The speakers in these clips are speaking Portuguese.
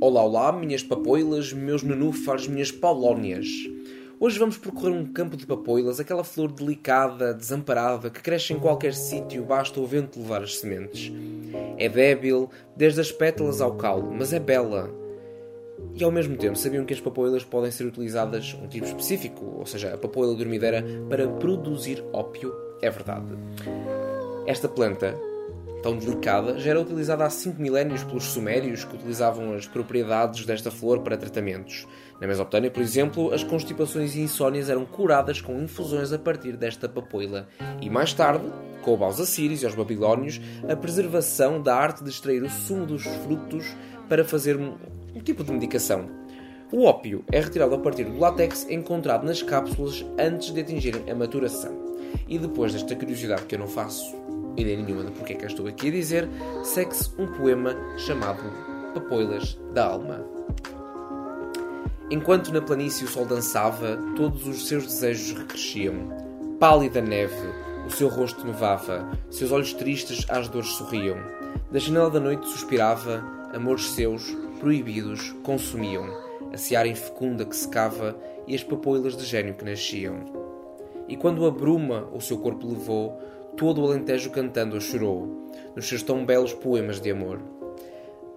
Olá, olá, minhas papoilas, meus nenúfares, minhas polónias. Hoje vamos percorrer um campo de papoilas, aquela flor delicada, desamparada, que cresce em qualquer sítio, basta o vento levar as sementes. É débil, desde as pétalas ao caule, mas é bela. E ao mesmo tempo, sabiam que as papoilas podem ser utilizadas um tipo específico, ou seja, a papoila dormideira, para produzir ópio? É verdade. Esta planta, tão delicada, já era utilizada há 5 milénios pelos sumérios que utilizavam as propriedades desta flor para tratamentos. Na Mesopotâmia, por exemplo, as constipações e insónias eram curadas com infusões a partir desta papoila. E mais tarde, coube aos assírios e aos babilónios a preservação da arte de extrair o sumo dos frutos para fazer um, tipo de medicação. O ópio é retirado a partir do látex encontrado nas cápsulas antes de atingirem a maturação. E depois desta curiosidade que eu não faço ideia nenhuma de porque é que estou aqui a dizer, segue-se um poema chamado Papoilas da Alma. Enquanto na planície o sol dançava, todos os seus desejos recresciam. Pálida neve, o seu rosto nevava, seus olhos tristes às dores sorriam. Da janela da noite suspirava, amores seus, proibidos, consumiam. A seara infecunda que secava e as papoilas de gênio que nasciam. E quando a bruma o seu corpo levou, todo o Alentejo cantando a chorou, nos seus tão belos poemas de amor.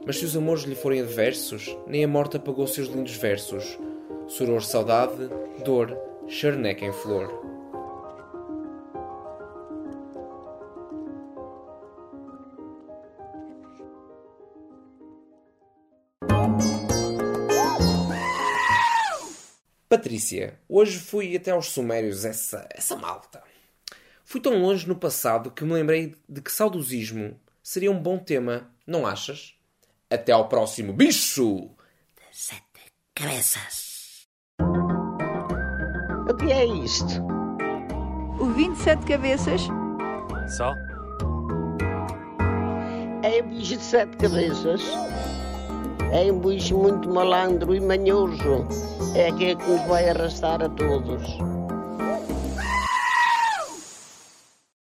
Mas se os amores lhe forem adversos, nem a morte apagou seus lindos versos. Soror, saudade, dor, charneca em flor. Patrícia, hoje fui até aos Sumérios, essa, essa malta. Fui tão longe no passado que me lembrei de que saudosismo seria um bom tema, não achas? Até ao próximo bicho! Sete cabeças. O que é isto? O 27 cabeças? Só? É um bicho de sete cabeças. É um bicho muito malandro e manhoso. É aquele que nos vai arrastar a todos.